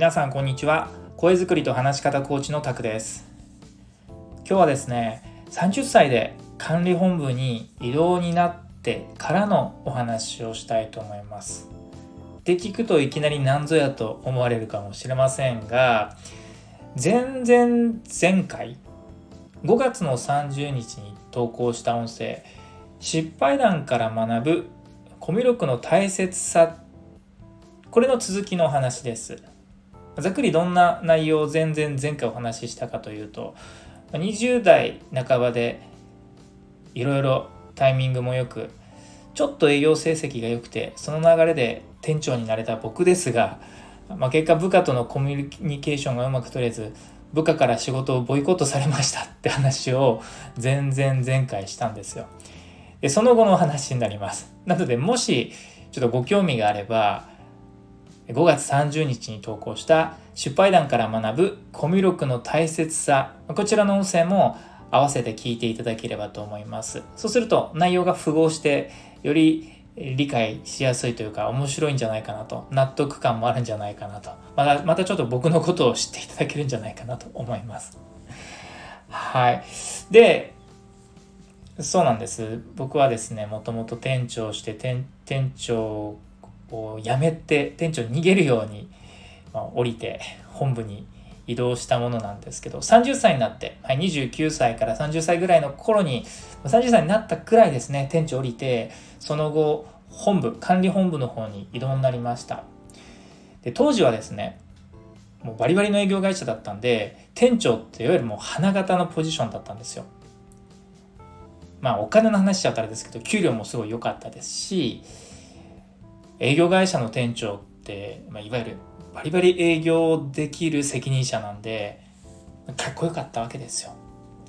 皆さんこんにちは。声作りと話し方コーチのタクです。今日はですね30歳で管理本部に異動になってからのお話をしたいと思います。で聞くといきなり何ぞやと思われるかもしれませんが前々前回5月の30日に投稿した音声失敗談から学ぶコミュ力の大切さこれの続きのお話です。ざっくりどんな内容を全然前回お話ししたかというと20代半ばでいろいろタイミングもよくちょっと営業成績が良くてその流れで店長になれた僕ですが、まあ、結果部下とのコミュニケーションがうまく取れず部下から仕事をボイコットされましたって話を全然前回したんですよ。でその後の話になります。なのでもしちょっとご興味があれば5月30日に投稿した失敗談から学ぶコミュ力の大切さ。こちらの音声も合わせて聞いていただければと思います。そうすると内容が符合してより理解しやすいというか面白いんじゃないかなと。納得感もあるんじゃないかなと。またまたちょっと僕のことを知っていただけるんじゃないかなと思います。はい。でそうなんです。僕はですねもともと店長して店店長を辞めて店長に逃げるように、まあ、降りて本部に移動したものなんですけど30歳になって、はい、29歳から30歳ぐらいの頃に30歳になったくらいですね店長降りてその後本部管理本部の方に移動になりました。で当時はですねもうバリバリの営業会社だったんで店長っていわゆるもう花形のポジションだったんですよ。まあお金の話しちゃったらですけど給料もすごい良かったですし営業会社の店長って、まあ、いわゆるバリバリ営業できる責任者なんでかっこよかったわけですよ。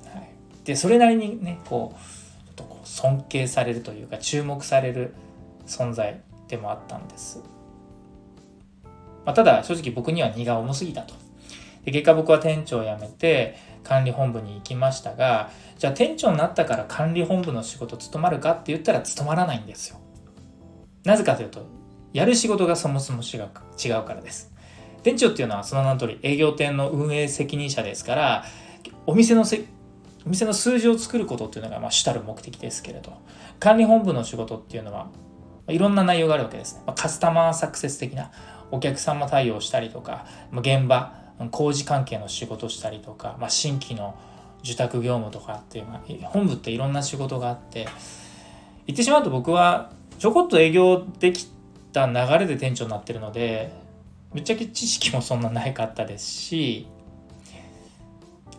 はい、でそれなりにねこうちょっとこう尊敬されるというか注目される存在でもあったんです。まあ、ただ正直僕には荷が重すぎたと。で結果僕は店長を辞めて管理本部に行きましたがじゃあ店長になったから管理本部の仕事務まるかって言ったら務まらないんですよ。なぜかというとやる仕事がそもそも違う違うからです。店長っていうのはその名の通り営業店の運営責任者ですからお店のせお店の数字を作ることっていうのがまあ主たる目的ですけれど管理本部の仕事っていうのはいろんな内容があるわけですね、まあ、カスタマーサクセス的なお客様対応したりとか、まあ、現場工事関係の仕事したりとか、まあ、新規の受託業務とかっていう、まあ、本部っていろんな仕事があって言ってしまうと僕はちょこっと営業できた流れで店長になってるのでぶっちゃけ知識もそんなないかったですし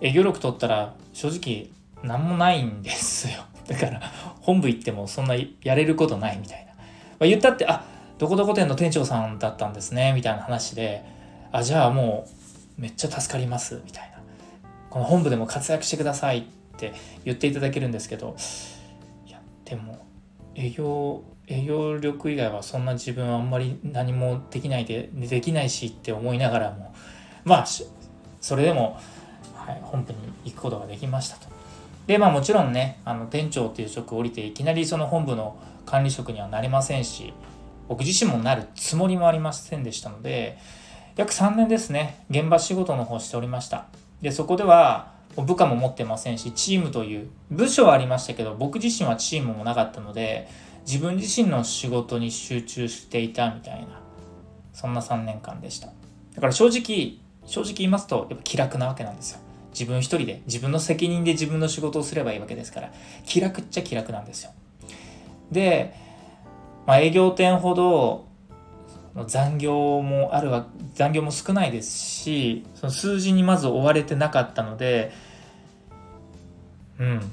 営業力取ったら正直何もないんですよ。だから本部行ってもそんなやれることないみたいな、まあ、言ったってあどこどこ店の店長さんだったんですねみたいな話であじゃあもうめっちゃ助かりますみたいな。この本部でも活躍してくださいって言っていただけるんですけどいやでも営業営業力以外はそんな自分はあんまり何もできないでできないしって思いながらもまあそれでも、はい、本部に行くことができましたと。でまあもちろんねあの店長っていう職を降りていきなりその本部の管理職にはなれませんし僕自身もなるつもりもありませんでしたので約3年ですね現場仕事の方しておりましたでそこでは部下も持ってませんしチームという部署はありましたけど僕自身はチームもなかったので自分自身の仕事に集中していたみたいなそんな3年間でした。だから正直正直言いますとやっぱ気楽なわけなんですよ。自分一人で自分の責任で自分の仕事をすればいいわけですから気楽っちゃ気楽なんですよ。で、まあ、営業店ほど残業もあるわ残業も少ないですしその数字にまず追われてなかったのでうん。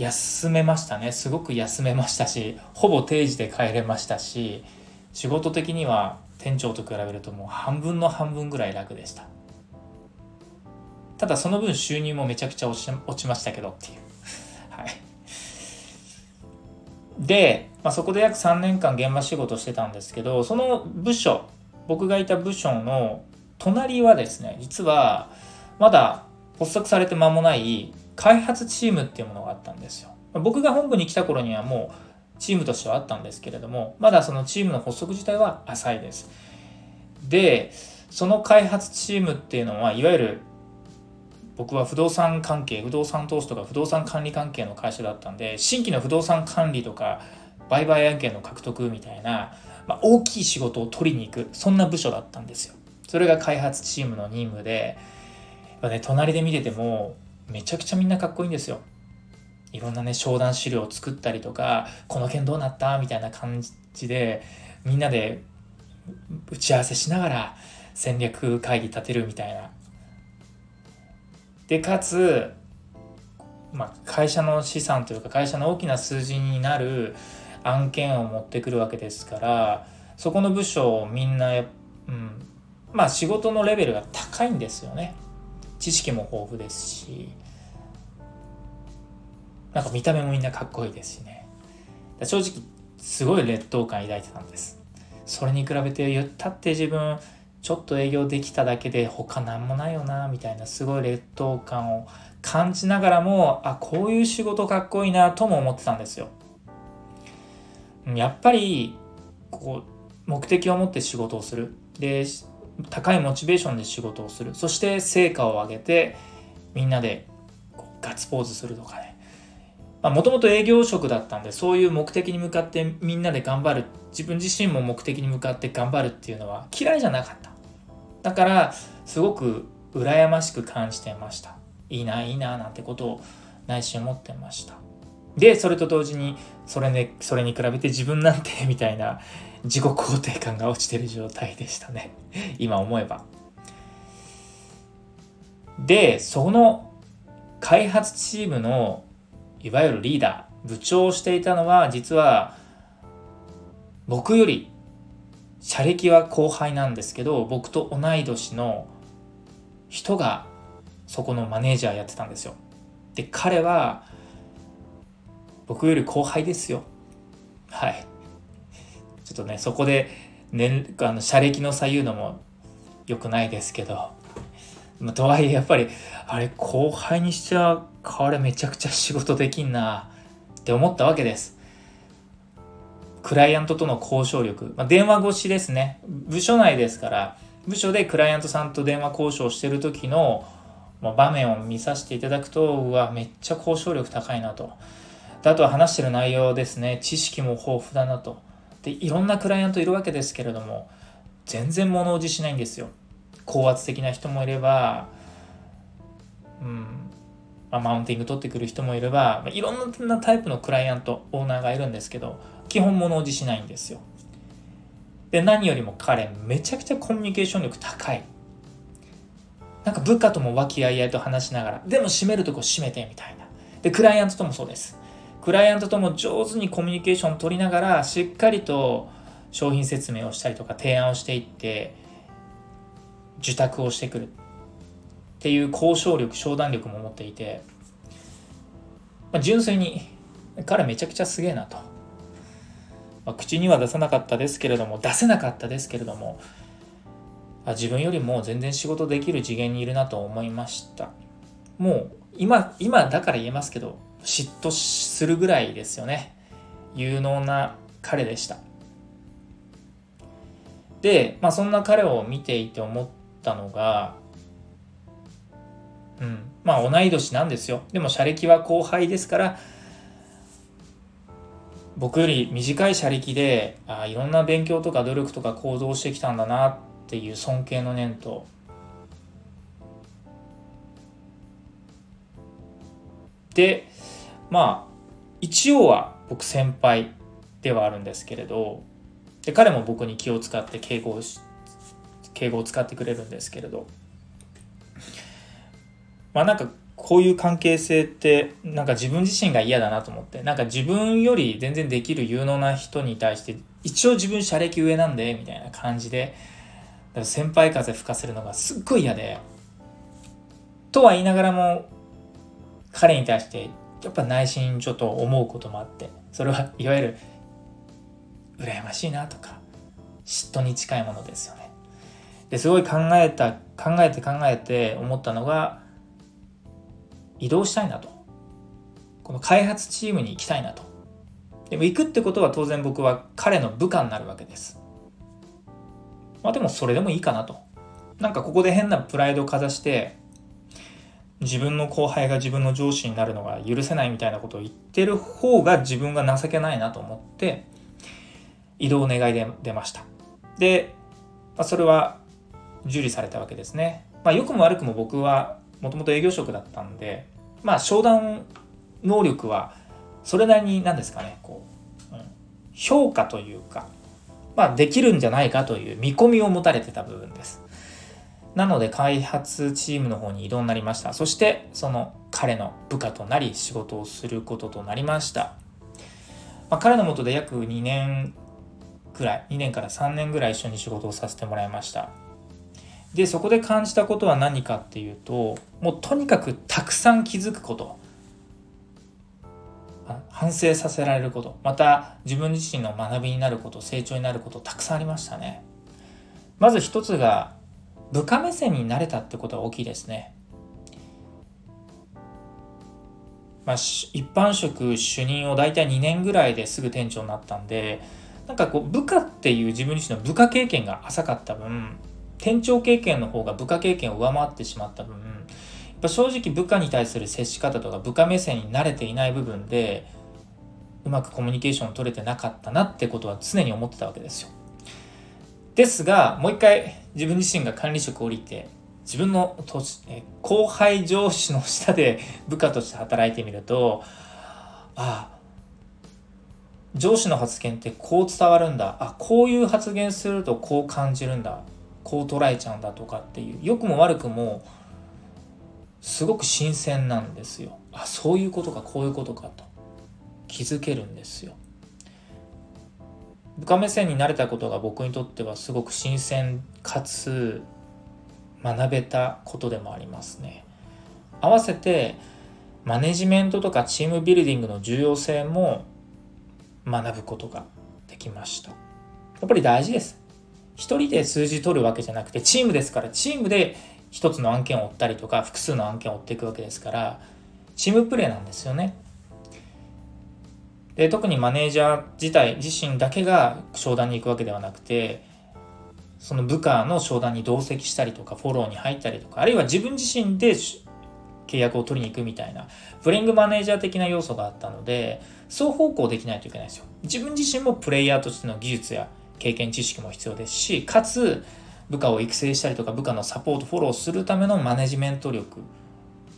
休めましたね。すごく休めましたしほぼ定時で帰れましたし仕事的には店長と比べるともう半分の半分ぐらい楽でした。ただその分収入もめちゃくちゃ落ち落ちましたけどっていう。はい。で、まあ、そこで約3年間現場仕事してたんですけどその部署僕がいた部署の隣はですね実はまだ発足されて間もない開発チームっていうものがあったんですよ。僕が本部に来た頃にはもうチームとしてはあったんですけれども、まだそのチームの発足自体は浅いです。で、その開発チームっていうのはいわゆる僕は不動産関係不動産投資とか不動産管理関係の会社だったんで新規の不動産管理とか売買案件の獲得みたいな、まあ、大きい仕事を取りに行くそんな部署だったんですよそれが開発チームの任務でね、隣で見ててもめちゃくちゃみんなかっこいいんですよ。いろんなね商談資料を作ったりとかこの件どうなった？みたいな感じでみんなで打ち合わせしながら戦略会議立てるみたいな。でかつ、まあ、会社の資産というか会社の大きな数字になる案件を持ってくるわけですからそこの部署をみんな、うん、まあ仕事のレベルが高いんですよね。知識も豊富ですしなんか見た目もみんなかっこいいですしね。正直すごい劣等感抱いてたんです。それに比べて言ったって自分ちょっと営業できただけで他何もないよなみたいなすごい劣等感を感じながらもあこういう仕事かっこいいなとも思ってたんですよ。やっぱりこう目的を持って仕事をする。で高いモチベーションで仕事をする。そして成果を上げてみんなでガッツポーズするとかね。もともと営業職だったんでそういう目的に向かってみんなで頑張る。自分自身も目的に向かって頑張るっていうのは嫌いじゃなかった。だからすごく羨ましく感じてました。いいないいななんてことを内心思ってました。でそれと同時にそれ,、ね、それに比べて自分なんてみたいな自己肯定感が落ちてる状態でしたね。今思えば。でその開発チームのいわゆるリーダー部長をしていたのは実は僕より社歴は後輩なんですけど僕と同い年の人がそこのマネージャーやってたんですよ。で彼は僕より後輩ですよ。はい。ちょっとねそこで、ね、あの社歴の差言うのも良くないですけどまとはいえやっぱりあれ後輩にしちゃ彼めちゃくちゃ仕事できんなって思ったわけですクライアントとの交渉力、まあ、電話越しですね。部署内ですから、部署でクライアントさんと電話交渉してる時の、まあ、場面を見させていただくと、うわ、めっちゃ交渉力高いなと。あとは話してる内容ですね、知識も豊富だなと。で、いろんなクライアントいるわけですけれども、全然物おじしないんですよ。高圧的な人もいれば、うん、まあ、マウンティング取ってくる人もいれば、まあ、いろんなタイプのクライアント、オーナーがいるんですけど、基本物おじしないんですよ。で、何よりも彼、めちゃくちゃコミュニケーション力高い。なんか部下とも和気あいあいと話しながら、でも閉めるとこ閉めてみたいな。で、クライアントともそうです。クライアントとも上手にコミュニケーションを取りながら、しっかりと商品説明をしたりとか提案をしていって、受託をしてくるっていう交渉力、商談力も持っていて、まあ、純粋に彼めちゃくちゃすげえなと。まあ、口には出さなかったですけれども出せなかったですけれどもあ自分よりも全然仕事できる次元にいるなと思いましたもう今今だから言えますけど嫉妬するぐらいですよね。有能な彼でした。で、まあ、そんな彼を見ていて思ったのがうんまあ同い年なんですよ。でも社歴は後輩ですから僕より短い車力であいろんな勉強とか努力とか行動してきたんだなっていう尊敬の念とでまあ一応は僕先輩ではあるんですけれどで彼も僕に気を使って敬語を敬語を使ってくれるんですけれど。まあなんかこういう関係性ってなんか自分自身が嫌だなと思ってなんか自分より全然できる有能な人に対して一応自分社歴上なんでみたいな感じで先輩風吹かせるのがすっごい嫌でとは言いながらも彼に対してやっぱ内心ちょっと思うこともあってそれはいわゆる羨ましいなとか嫉妬に近いものですよねですごい考えた考えて考えて思ったのが移動したいなと。この開発チームに行きたいなと。でも行くってことは当然僕は彼の部下になるわけです。まあでもそれでもいいかなと。なんかここで変なプライドをかざして自分の後輩が自分の上司になるのが許せないみたいなことを言ってる方が自分が情けないなと思って移動を願いで出ました。で、まあ、それは受理されたわけですね、まあ、良くも悪くも僕はもともと営業職だったんでまあ商談能力はそれなりに何ですかねこう、うん、評価というかまあできるんじゃないかという見込みを持たれてた部分です。なので開発チームの方に移動になりました。そしてその彼の部下となり仕事をすることとなりました、まあ、彼のもとで約2年くらい2年から3年ぐらい一緒に仕事をさせてもらいました。でそこで感じたことは何かっていうともうとにかくたくさん気づくこと。反省させられること。また自分自身の学びになること成長になることたくさんありましたね。まず一つが部下目線になれたってことは大きいですねまあ、一般職主任を大体2年ぐらいですぐ店長になったんでなんかこう部下っていう自分自身の部下経験が浅かった分店長経験の方が部下経験を上回ってしまった分やっぱ正直部下に対する接し方とか部下目線に慣れていない部分でうまくコミュニケーションを取れてなかったなってことは常に思ってたわけですよ。ですがもう一回自分自身が管理職を降りて自分の後輩上司の下で部下として働いてみるとああ上司の発言ってこう伝わるんだ。あこういう発言するとこう感じるんだ。こう捉えちゃうんだとかっていう良くも悪くもすごく新鮮なんですよ。あそういうことかこういうことかと気づけるんですよ。部下目線になれたことが僕にとってはすごく新鮮かつ学べたことでもありますね。合わせてマネジメントとかチームビルディングの重要性も学ぶことができました。やっぱり大事です。一人で数字取るわけじゃなくてチームですからチームで一つの案件を追ったりとか複数の案件を追っていくわけですからチームプレーなんですよね。で特にマネージャー自体自身だけが商談に行くわけではなくてその部下の商談に同席したりとかフォローに入ったりとかあるいは自分自身で契約を取りに行くみたいなブリングマネージャー的な要素があったので双方向できないといけないですよ。自分自身もプレイヤーとしての技術や経験知識も必要ですしかつ部下を育成したりとか部下のサポートフォローするためのマネジメント力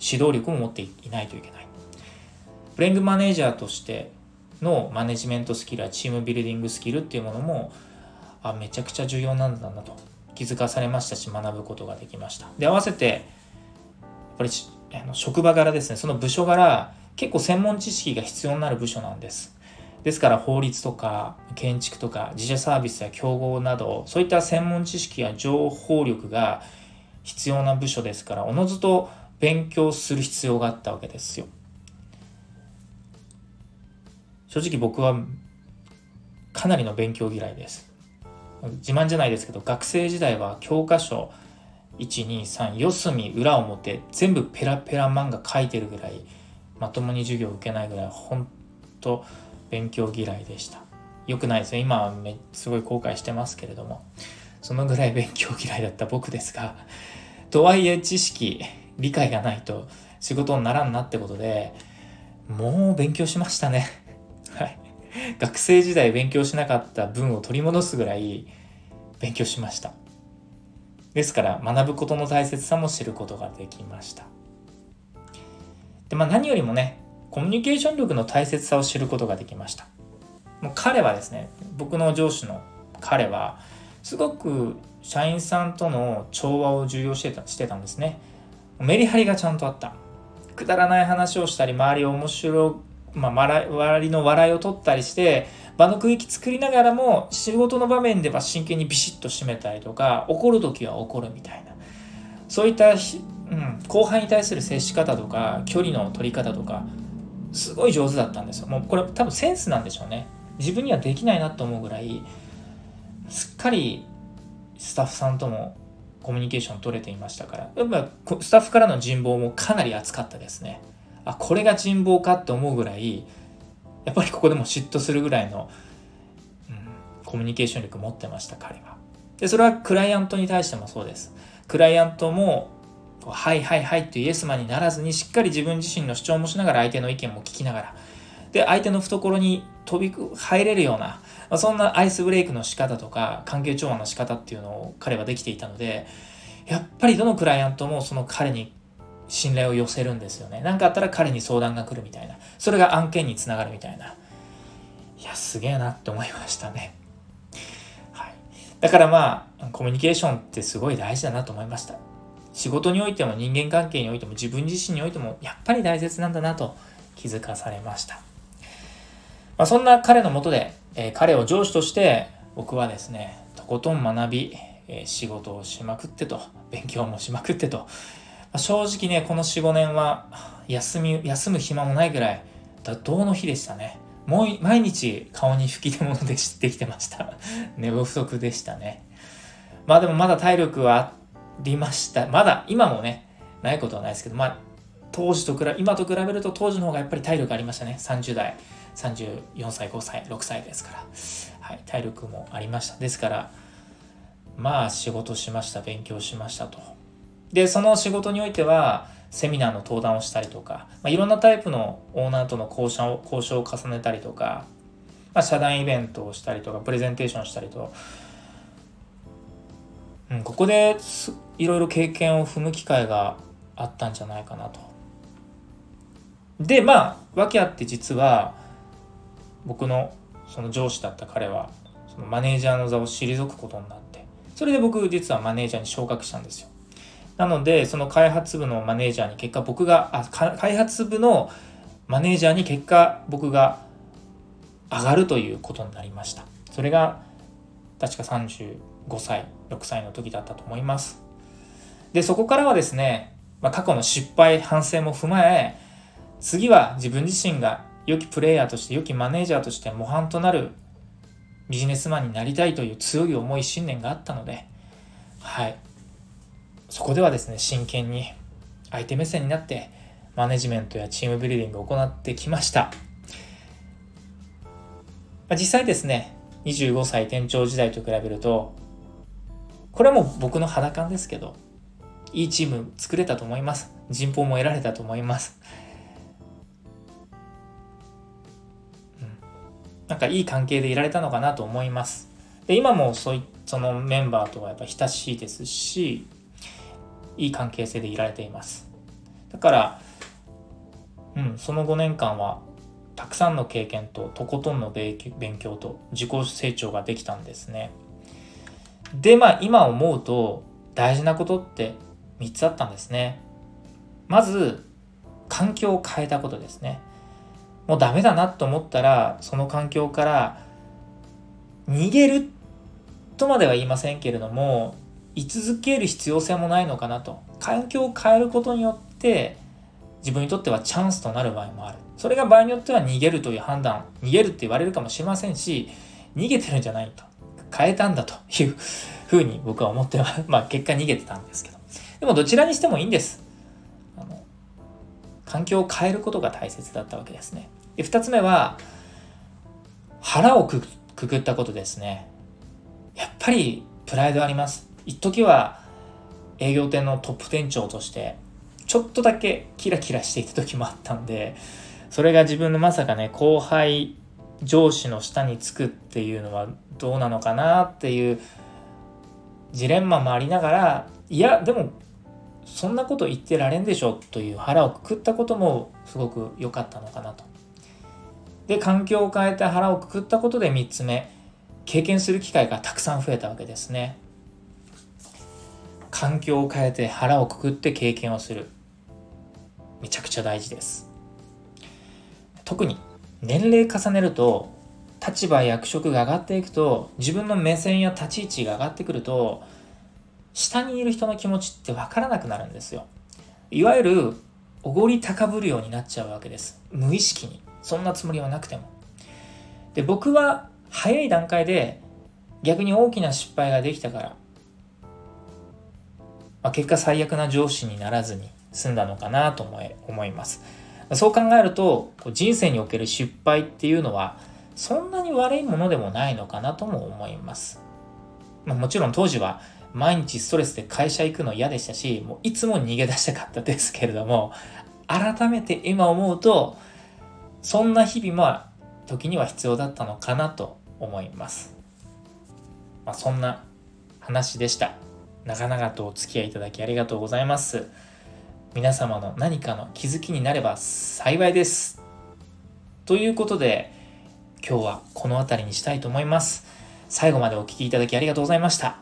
指導力も持っていないといけない。ブレイングマネージャーとしてのマネジメントスキルやチームビルディングスキルっていうものもあめちゃくちゃ重要なんだなと。気づかされましたし学ぶことができました。で合わせてやっぱりあの職場柄ですね。その部署柄結構専門知識が必要になる部署なんです。ですから法律とか建築とか自社サービスや競合などそういった専門知識や情報力が必要な部署ですからおのずと勉強する必要があったわけですよ。正直僕はかなりの勉強嫌いです。自慢じゃないですけど学生時代は教科書123四隅裏表全部ペラペラ漫画書いてるぐらいまともに授業受けないぐらい本当勉強嫌いでした。良くないですよ。今はめすごい後悔してますけれども、そのぐらい勉強嫌いだった 僕ですが、とはいえ知識、理解がないと仕事にならんなってことで、もう勉強しましたね。はい。学生時代勉強しなかった分を取り戻すぐらい勉強しました。ですから学ぶことの大切さも知ることができました。で、まあ何よりもね、コミュニケーション力の大切さを知ることができましたもう彼はですね僕の上司の彼はすごく社員さんとの調和を重要してたしてたんですねメリハリがちゃんとあったくだらない話をしたり周りを面白まあ、周りの笑いを取ったりして場の空気作りながらも仕事の場面では真剣にビシッと締めたりとか怒る時は怒るみたいな。そういった、うん、後輩に対する接し方とか距離の取り方とかすごい上手だったんですよ。もうこれ多分センスなんでしょうね。自分にはできないなと思うぐらいすっかりスタッフさんともコミュニケーション取れていましたからやっぱスタッフからの人望もかなり厚かったですね。あこれが人望かって思うぐらいやっぱりここでも嫉妬するぐらいの、うん、コミュニケーション力持ってました彼は。でそれはクライアントに対してもそうです。クライアントもはいはいはいってイエスマンにならずにしっかり自分自身の主張もしながら相手の意見も聞きながらで相手の懐に飛び入れるような、まあ、そんなアイスブレイクの仕方とか関係調和の仕方っていうのを彼はできていたのでやっぱりどのクライアントもその彼に信頼を寄せるんですよね。何かあったら彼に相談が来るみたいな。それが案件につながるみたいな。いやすげえなって思いましたね。はい。だからまあコミュニケーションってすごい大事だなと思いました。仕事においても人間関係においても自分自身においてもやっぱり大切なんだなと気づかされました。まあ、そんな彼のもとで、えー、彼を上司として僕はですね、とことん学び、えー、仕事をしまくってと、勉強もしまくってと、正直ね、この4、5年は休み、休む暇もないぐらい、怒涛の日でしたね。もう毎日顔に吹き出物でできてました。寝不足でしたね。まあでもまだ体力はありました。まだ、今もね、ないことはないですけど、まあ、当時と比べ、今と比べると当時の方がやっぱり体力ありましたね。30代、34歳、5歳、6歳ですから。はい、体力もありました。ですから、まあ仕事しました、勉強しましたと。で、その仕事においては、セミナーの登壇をしたりとか、まあ、いろんなタイプのオーナーとの交渉を交渉を重ねたりとか、まあ、社団イベントをしたりとか、プレゼンテーションしたりと、うん、ここでいろいろ経験を踏む機会があったんじゃないかなと。でまあ訳あって実は僕のその上司だった彼はそのマネージャーの座を退くことになってそれで僕実はマネージャーに昇格したんですよ。なのでその開発部のマネージャーに結果僕があ開発部のマネージャーに結果僕が上がるということになりました。それが確か35歳6歳の時だったと思います。で、そこからはですね、まあ、過去の失敗、反省も踏まえ、次は自分自身が良きプレイヤーとして、良きマネージャーとして模範となるビジネスマンになりたいという強い思い、信念があったので、はい。そこではですね、真剣に相手目線になって、マネジメントやチームビルディングを行ってきました。実際ですね、25歳店長時代と比べると、これはもう僕の肌感ですけど、いいチーム作れたと思います。人望も得られたと思います。うん、なんかいい関係でいられたのかなと思います。で今もそういそのメンバーとはやっぱ親しいですし、いい関係性でいられています。だから、うん、その5年間はたくさんの経験ととことんの勉強と自己成長ができたんですね。で、まあ今思うと大事なことって3つあったんですね。まず、環境を変えたことですね。もうダメだなと思ったら、その環境から逃げるとまでは言いませんけれども、居続ける必要性もないのかなと。環境を変えることによって、自分にとってはチャンスとなる場合もある。それが場合によっては逃げるという判断、逃げるって言われるかもしれませんし、逃げてるんじゃないと。変えたんだという ふうに僕は思っては、まあ結果逃げてたんですけど。でもどちらにしてもいいんです。あの環境を変えることが大切だったわけですね。で、二つ目は、腹をくくったことですね。やっぱりプライドあります。一時は営業店のトップ店長として、ちょっとだけキラキラしていた時もあったんで、それが自分のまさかね、後輩上司の下につくっていうのはどうなのかなっていうジレンマもありながらいやでもそんなこと言ってられんでしょという腹をくくったこともすごく良かったのかなと。で環境を変えて腹をくくったことで3つ目経験する機会がたくさん増えたわけですね。環境を変えて腹をくくって経験をする。めちゃくちゃ大事です。特に年齢重ねると立場役職が上がっていくと自分の目線や立ち位置が上がってくると下にいる人の気持ちって分からなくなるんですよ。いわゆるおごり高ぶるようになっちゃうわけです。無意識に。そんなつもりはなくても。で僕は早い段階で逆に大きな失敗ができたから、まあ、結果最悪な上司にならずに済んだのかなと思いますそう考えると人生における失敗っていうのはそんなに悪いものでもないのかなとも思います。まあ、もちろん当時は毎日ストレスで会社行くの嫌でしたし、もういつも逃げ出したかったですけれども、改めて今思うと、そんな日々も時には必要だったのかなと思います。まあ、そんな話でした。長々とお付き合いいただきありがとうございます。皆様の何かの気づきになれば幸いです。ということで、今日はこの辺りにしたいと思います。最後までお聴きいただきありがとうございました。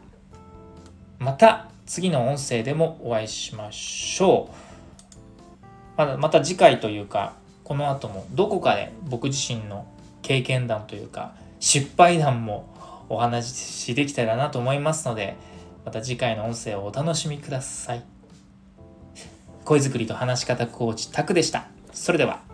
また次の音声でもお会いしましょう。まだまた次回というか、この後もどこかで僕自身の経験談というか、失敗談もお話しできたらなと思いますので、また次回の音声をお楽しみください。声作りと話し方コーチタクでした。それでは。